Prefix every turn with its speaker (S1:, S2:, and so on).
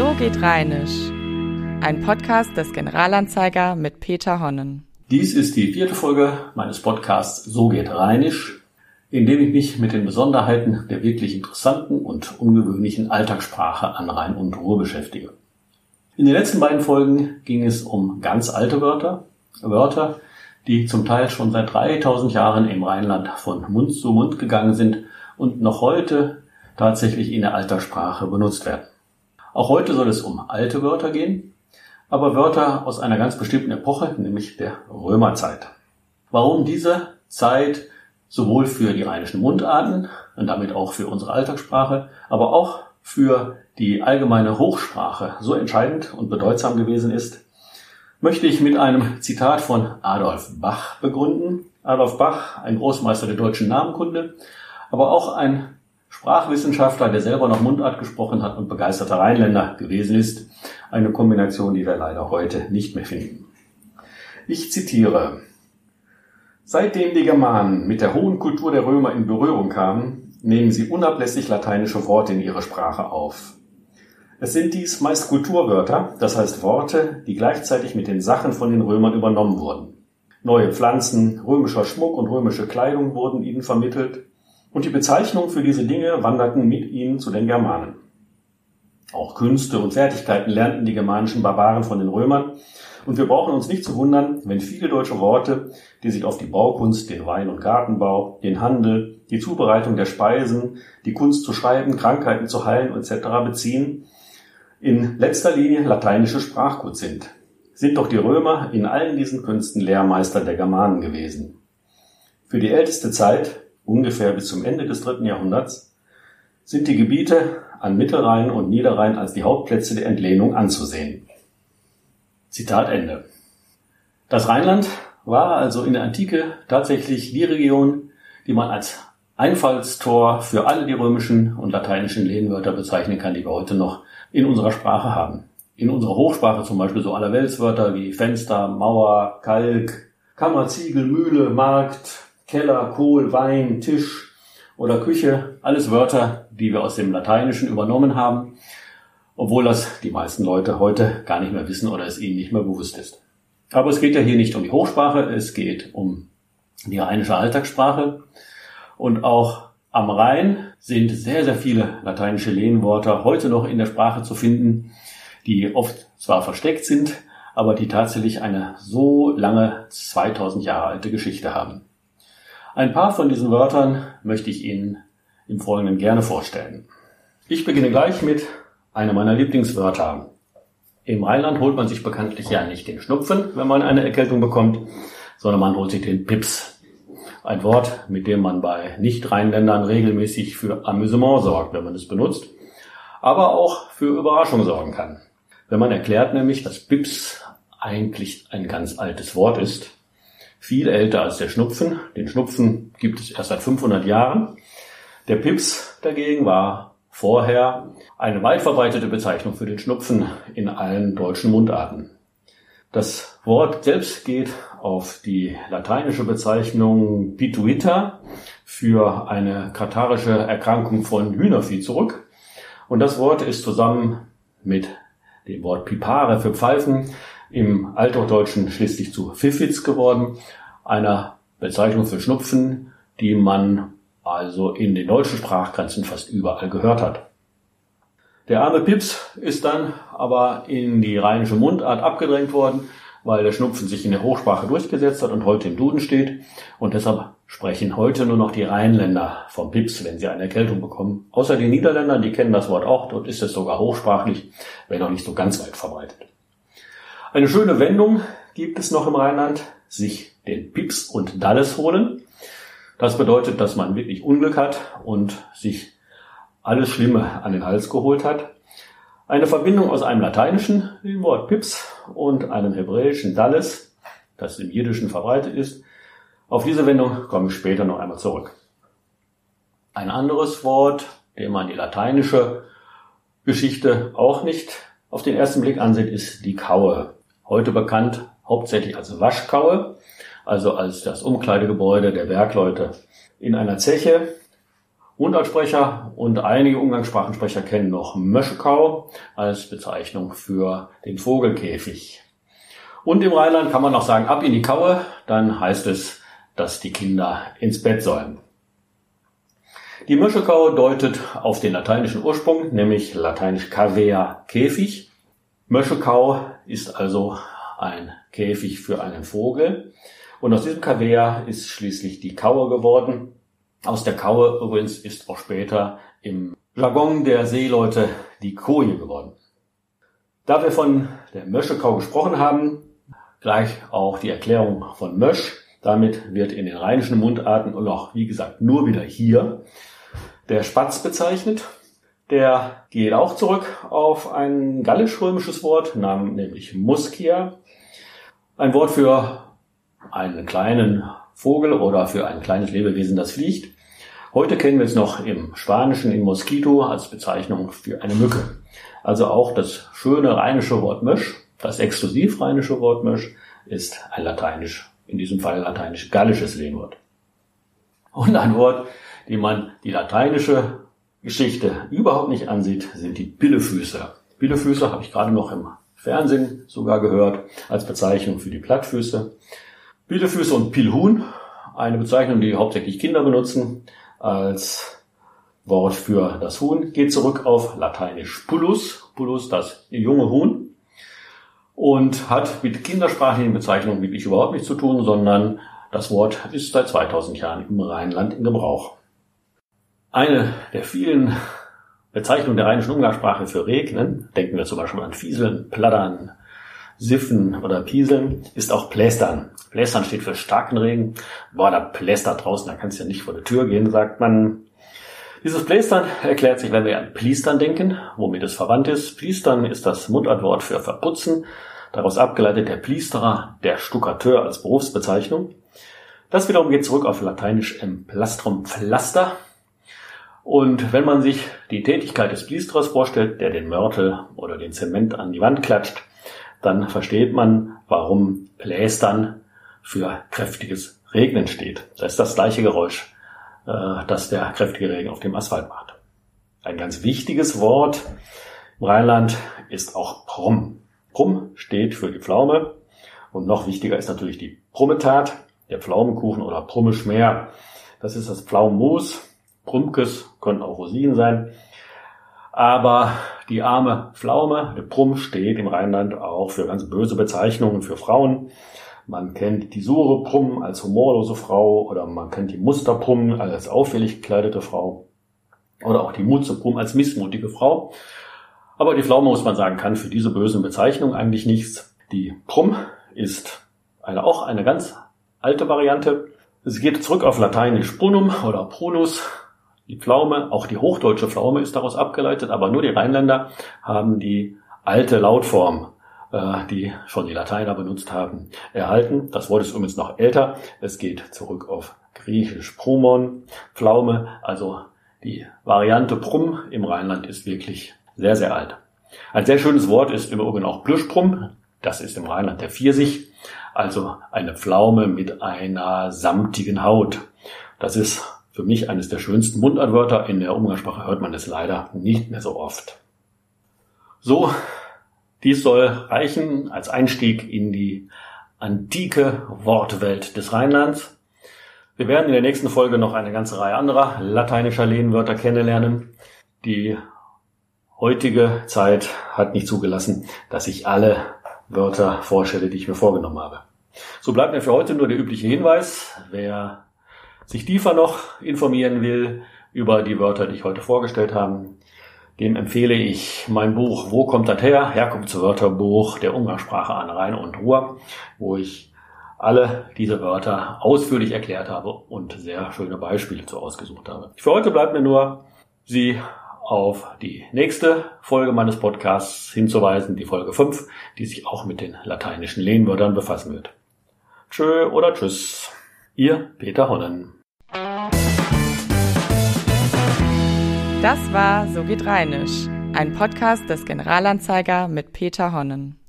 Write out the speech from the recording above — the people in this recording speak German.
S1: So geht Rheinisch. Ein Podcast des Generalanzeiger mit Peter Honnen.
S2: Dies ist die vierte Folge meines Podcasts So geht Rheinisch, in dem ich mich mit den Besonderheiten der wirklich interessanten und ungewöhnlichen Alltagssprache an Rhein und Ruhr beschäftige. In den letzten beiden Folgen ging es um ganz alte Wörter, Wörter, die zum Teil schon seit 3000 Jahren im Rheinland von Mund zu Mund gegangen sind und noch heute tatsächlich in der Alltagssprache benutzt werden. Auch heute soll es um alte Wörter gehen, aber Wörter aus einer ganz bestimmten Epoche, nämlich der Römerzeit. Warum diese Zeit sowohl für die rheinischen Mundarten und damit auch für unsere Alltagssprache, aber auch für die allgemeine Hochsprache so entscheidend und bedeutsam gewesen ist, möchte ich mit einem Zitat von Adolf Bach begründen. Adolf Bach, ein Großmeister der deutschen Namenkunde, aber auch ein Sprachwissenschaftler, der selber noch Mundart gesprochen hat und begeisterter Rheinländer gewesen ist. Eine Kombination, die wir leider heute nicht mehr finden. Ich zitiere. Seitdem die Germanen mit der hohen Kultur der Römer in Berührung kamen, nehmen sie unablässig lateinische Worte in ihre Sprache auf. Es sind dies meist Kulturwörter, das heißt Worte, die gleichzeitig mit den Sachen von den Römern übernommen wurden. Neue Pflanzen, römischer Schmuck und römische Kleidung wurden ihnen vermittelt, und die Bezeichnungen für diese Dinge wanderten mit ihnen zu den Germanen. Auch Künste und Fertigkeiten lernten die germanischen Barbaren von den Römern, und wir brauchen uns nicht zu wundern, wenn viele deutsche Worte, die sich auf die Baukunst, den Wein- und Gartenbau, den Handel, die Zubereitung der Speisen, die Kunst zu schreiben, Krankheiten zu heilen etc. beziehen, in letzter Linie lateinische Sprachgut sind. Sind doch die Römer in allen diesen Künsten Lehrmeister der Germanen gewesen. Für die älteste Zeit, ungefähr bis zum Ende des dritten Jahrhunderts, sind die Gebiete an Mittelrhein und Niederrhein als die Hauptplätze der Entlehnung anzusehen. Zitat Ende. Das Rheinland war also in der Antike tatsächlich die Region, die man als Einfallstor für alle die römischen und lateinischen Lehnwörter bezeichnen kann, die wir heute noch in unserer Sprache haben. In unserer Hochsprache zum Beispiel so Allerweltswörter wie Fenster, Mauer, Kalk, Kammer, Ziegel, Mühle, Markt, Keller, Kohl, Wein, Tisch oder Küche, alles Wörter, die wir aus dem Lateinischen übernommen haben, obwohl das die meisten Leute heute gar nicht mehr wissen oder es ihnen nicht mehr bewusst ist. Aber es geht ja hier nicht um die Hochsprache, es geht um die rheinische Alltagssprache und auch am Rhein sind sehr, sehr viele lateinische Lehnworte heute noch in der Sprache zu finden, die oft zwar versteckt sind, aber die tatsächlich eine so lange 2000 Jahre alte Geschichte haben. Ein paar von diesen Wörtern möchte ich Ihnen im Folgenden gerne vorstellen. Ich beginne gleich mit einem meiner Lieblingswörter. Im Rheinland holt man sich bekanntlich ja nicht den Schnupfen, wenn man eine Erkältung bekommt, sondern man holt sich den Pips. Ein Wort, mit dem man bei Nicht-Rheinländern regelmäßig für Amüsement sorgt, wenn man es benutzt, aber auch für Überraschung sorgen kann. Wenn man erklärt nämlich, dass Pips eigentlich ein ganz altes Wort ist viel älter als der Schnupfen. Den Schnupfen gibt es erst seit 500 Jahren. Der Pips dagegen war vorher eine weit verbreitete Bezeichnung für den Schnupfen in allen deutschen Mundarten. Das Wort selbst geht auf die lateinische Bezeichnung pituita für eine katarische Erkrankung von Hühnervieh zurück. Und das Wort ist zusammen mit dem Wort pipare für Pfeifen im Althochdeutschen schließlich zu Pfiffitz geworden, einer Bezeichnung für Schnupfen, die man also in den deutschen Sprachgrenzen fast überall gehört hat. Der arme Pips ist dann aber in die rheinische Mundart abgedrängt worden, weil der Schnupfen sich in der Hochsprache durchgesetzt hat und heute im Duden steht. Und deshalb sprechen heute nur noch die Rheinländer vom Pips, wenn sie eine Erkältung bekommen. Außer die Niederländer, die kennen das Wort auch. Dort ist es sogar hochsprachlich, wenn auch nicht so ganz weit verbreitet. Eine schöne Wendung gibt es noch im Rheinland, sich den Pips und Dalles holen. Das bedeutet, dass man wirklich Unglück hat und sich alles Schlimme an den Hals geholt hat. Eine Verbindung aus einem lateinischen, dem Wort Pips, und einem hebräischen Dalles, das im Jiddischen verbreitet ist. Auf diese Wendung komme ich später noch einmal zurück. Ein anderes Wort, dem man die lateinische Geschichte auch nicht auf den ersten Blick ansieht, ist die Kaue heute bekannt hauptsächlich als Waschkaue, also als das Umkleidegebäude der Bergleute in einer Zeche Mundartsprecher und einige Umgangssprachensprecher kennen noch Möschekau als Bezeichnung für den Vogelkäfig. Und im Rheinland kann man noch sagen, ab in die Kaue, dann heißt es, dass die Kinder ins Bett sollen. Die Möschekau deutet auf den lateinischen Ursprung, nämlich lateinisch cavea Käfig. Möschekau ist also ein Käfig für einen Vogel. Und aus diesem Cavea ist schließlich die Kaue geworden. Aus der Kaue übrigens ist auch später im Jargon der Seeleute die Koje geworden. Da wir von der Möschekau gesprochen haben, gleich auch die Erklärung von Mösch. Damit wird in den rheinischen Mundarten und auch, wie gesagt, nur wieder hier der Spatz bezeichnet. Der geht auch zurück auf ein gallisch-römisches Wort, nämlich Muskia. Ein Wort für einen kleinen Vogel oder für ein kleines Lebewesen, das fliegt. Heute kennen wir es noch im Spanischen in Mosquito als Bezeichnung für eine Mücke. Also auch das schöne rheinische Wort Mösch, das exklusiv rheinische Wort Mösch, ist ein lateinisch, in diesem Fall lateinisch-gallisches Lehnwort. Und ein Wort, wie man die lateinische Geschichte überhaupt nicht ansieht, sind die Pillefüße. Pillefüße habe ich gerade noch im Fernsehen sogar gehört als Bezeichnung für die Plattfüße. Pillefüße und Pilhuhn, eine Bezeichnung, die hauptsächlich Kinder benutzen als Wort für das Huhn, geht zurück auf lateinisch Pullus, Pullus das junge Huhn und hat mit kindersprachlichen Bezeichnungen wirklich überhaupt nichts zu tun, sondern das Wort ist seit 2000 Jahren im Rheinland in Gebrauch. Eine der vielen Bezeichnungen der rheinischen Umgangssprache für Regnen, denken wir zum Beispiel an Fieseln, Plattern, Siffen oder Pieseln, ist auch Plästern. Plästern steht für starken Regen. Boah, da plästert draußen, da kannst du ja nicht vor der Tür gehen, sagt man. Dieses Plästern erklärt sich, wenn wir an Pliestern denken, womit es verwandt ist. Pliestern ist das Mundartwort für verputzen. Daraus abgeleitet der Pliesterer, der Stuckateur als Berufsbezeichnung. Das wiederum geht zurück auf Lateinisch im Plastrum Pflaster, und wenn man sich die Tätigkeit des Pliesterers vorstellt, der den Mörtel oder den Zement an die Wand klatscht, dann versteht man, warum Plästern für kräftiges Regnen steht. Das ist das gleiche Geräusch, äh, das der kräftige Regen auf dem Asphalt macht. Ein ganz wichtiges Wort im Rheinland ist auch Brumm. Brumm steht für die Pflaume und noch wichtiger ist natürlich die Brummetat, der Pflaumenkuchen oder Brummeschmer. Das ist das Pflaumenmus Prumkes, können auch Rosinen sein. Aber die arme Pflaume, der Prum, steht im Rheinland auch für ganz böse Bezeichnungen für Frauen. Man kennt die Sure Prum als humorlose Frau oder man kennt die Muster Prum als auffällig gekleidete Frau oder auch die Mutze Prum als missmutige Frau. Aber die Pflaume, muss man sagen, kann für diese bösen Bezeichnungen eigentlich nichts. Die Prum ist eine, auch eine ganz alte Variante. Es geht zurück auf Lateinisch Prunum oder Prunus, die Pflaume, auch die hochdeutsche Pflaume ist daraus abgeleitet, aber nur die Rheinländer haben die alte Lautform, äh, die schon die Lateiner benutzt haben, erhalten. Das Wort ist übrigens noch älter. Es geht zurück auf griechisch Prumon, Pflaume, also die Variante Prum im Rheinland ist wirklich sehr, sehr alt. Ein sehr schönes Wort ist im Übrigen auch Plüschprum. Das ist im Rheinland der Pfirsich, also eine Pflaume mit einer samtigen Haut. Das ist für mich eines der schönsten Mundartwörter. In der Umgangssprache hört man es leider nicht mehr so oft. So, dies soll reichen als Einstieg in die antike Wortwelt des Rheinlands. Wir werden in der nächsten Folge noch eine ganze Reihe anderer lateinischer Lehnwörter kennenlernen. Die heutige Zeit hat nicht zugelassen, dass ich alle Wörter vorstelle, die ich mir vorgenommen habe. So bleibt mir für heute nur der übliche Hinweis. Wer sich tiefer noch informieren will über die Wörter, die ich heute vorgestellt habe, dem empfehle ich mein Buch Wo kommt das her? Herkunftswörterbuch der Umgangssprache an Rhein und Ruhr, wo ich alle diese Wörter ausführlich erklärt habe und sehr schöne Beispiele zu ausgesucht habe. Für heute bleibt mir nur, Sie auf die nächste Folge meines Podcasts hinzuweisen, die Folge 5, die sich auch mit den lateinischen Lehnwörtern befassen wird. Tschö oder Tschüss. Ihr Peter Honnen.
S1: Das war So geht Rheinisch, ein Podcast des Generalanzeiger mit Peter Honnen.